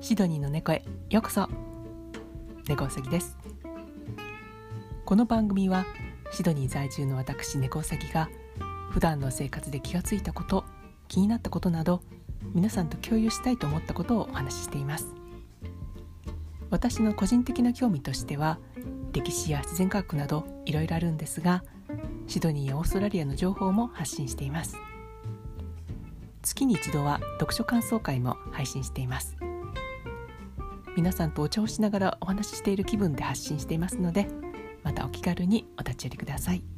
シドニーの猫へようこそ。猫うさぎです。この番組はシドニー在住の私猫うさぎが普段の生活で気がついたこと気になったことなど皆さんと共有したいと思ったことをお話ししています。私の個人的な興味としては歴史や自然科学などいろいろあるんですがシドニーやオーストラリアの情報も発信しています。月に一度は読書感想会も配信しています。皆さんとお茶をしながらお話ししている気分で発信していますのでまたお気軽にお立ち寄りください。